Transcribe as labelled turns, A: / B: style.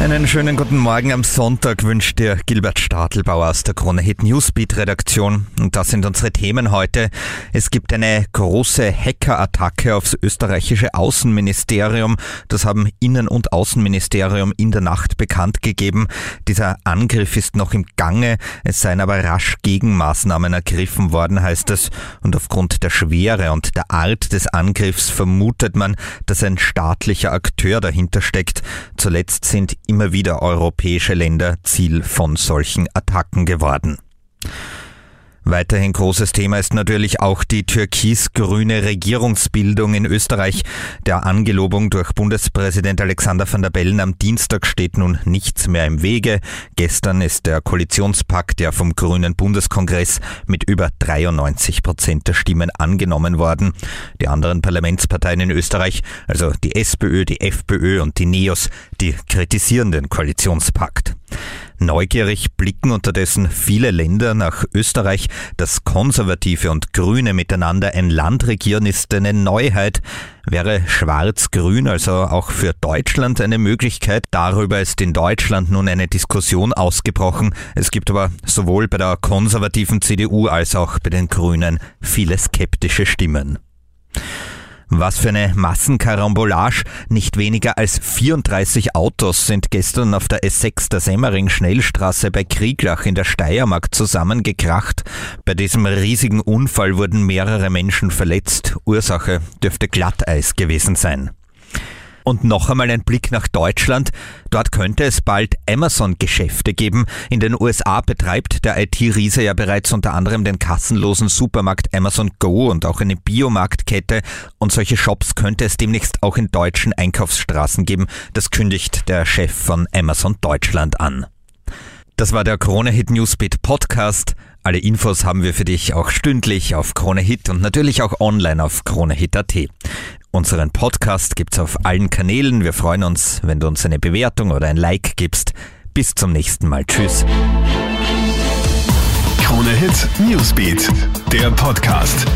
A: Einen schönen guten Morgen am Sonntag wünscht dir Gilbert Stadelbauer aus der Krone Hit Newsbeat Redaktion. Und das sind unsere Themen heute. Es gibt eine große Hackerattacke aufs österreichische Außenministerium. Das haben Innen- und Außenministerium in der Nacht bekannt gegeben. Dieser Angriff ist noch im Gange. Es seien aber rasch Gegenmaßnahmen ergriffen worden, heißt es. Und aufgrund der Schwere und der Art des Angriffs vermutet man, dass ein staatlicher Akteur dahinter steckt. Zuletzt sind immer wieder europäische Länder Ziel von solchen Attacken geworden. Weiterhin großes Thema ist natürlich auch die türkis-grüne Regierungsbildung in Österreich. Der Angelobung durch Bundespräsident Alexander van der Bellen am Dienstag steht nun nichts mehr im Wege. Gestern ist der Koalitionspakt ja vom Grünen Bundeskongress mit über 93 Prozent der Stimmen angenommen worden. Die anderen Parlamentsparteien in Österreich, also die SPÖ, die FPÖ und die NEOS, die kritisieren den Koalitionspakt. Neugierig blicken unterdessen viele Länder nach Österreich. Dass Konservative und Grüne miteinander ein Land regieren, ist eine Neuheit. Wäre Schwarz-Grün also auch für Deutschland eine Möglichkeit? Darüber ist in Deutschland nun eine Diskussion ausgebrochen. Es gibt aber sowohl bei der konservativen CDU als auch bei den Grünen viele skeptische Stimmen. Was für eine Massenkarambolage. Nicht weniger als 34 Autos sind gestern auf der S6 der Semmering-Schnellstraße bei Krieglach in der Steiermark zusammengekracht. Bei diesem riesigen Unfall wurden mehrere Menschen verletzt. Ursache dürfte Glatteis gewesen sein. Und noch einmal ein Blick nach Deutschland. Dort könnte es bald Amazon-Geschäfte geben. In den USA betreibt der IT-Riese ja bereits unter anderem den kassenlosen Supermarkt Amazon Go und auch eine Biomarktkette. Und solche Shops könnte es demnächst auch in deutschen Einkaufsstraßen geben. Das kündigt der Chef von Amazon Deutschland an. Das war der Krone Hit Newsbeat Podcast. Alle Infos haben wir für dich auch stündlich auf Krone Hit und natürlich auch online auf KroneHit.at. Unseren Podcast gibt's auf allen Kanälen. Wir freuen uns, wenn du uns eine Bewertung oder ein Like gibst. Bis zum nächsten Mal. Tschüss.
B: Krone Hit Newsbeat, der Podcast.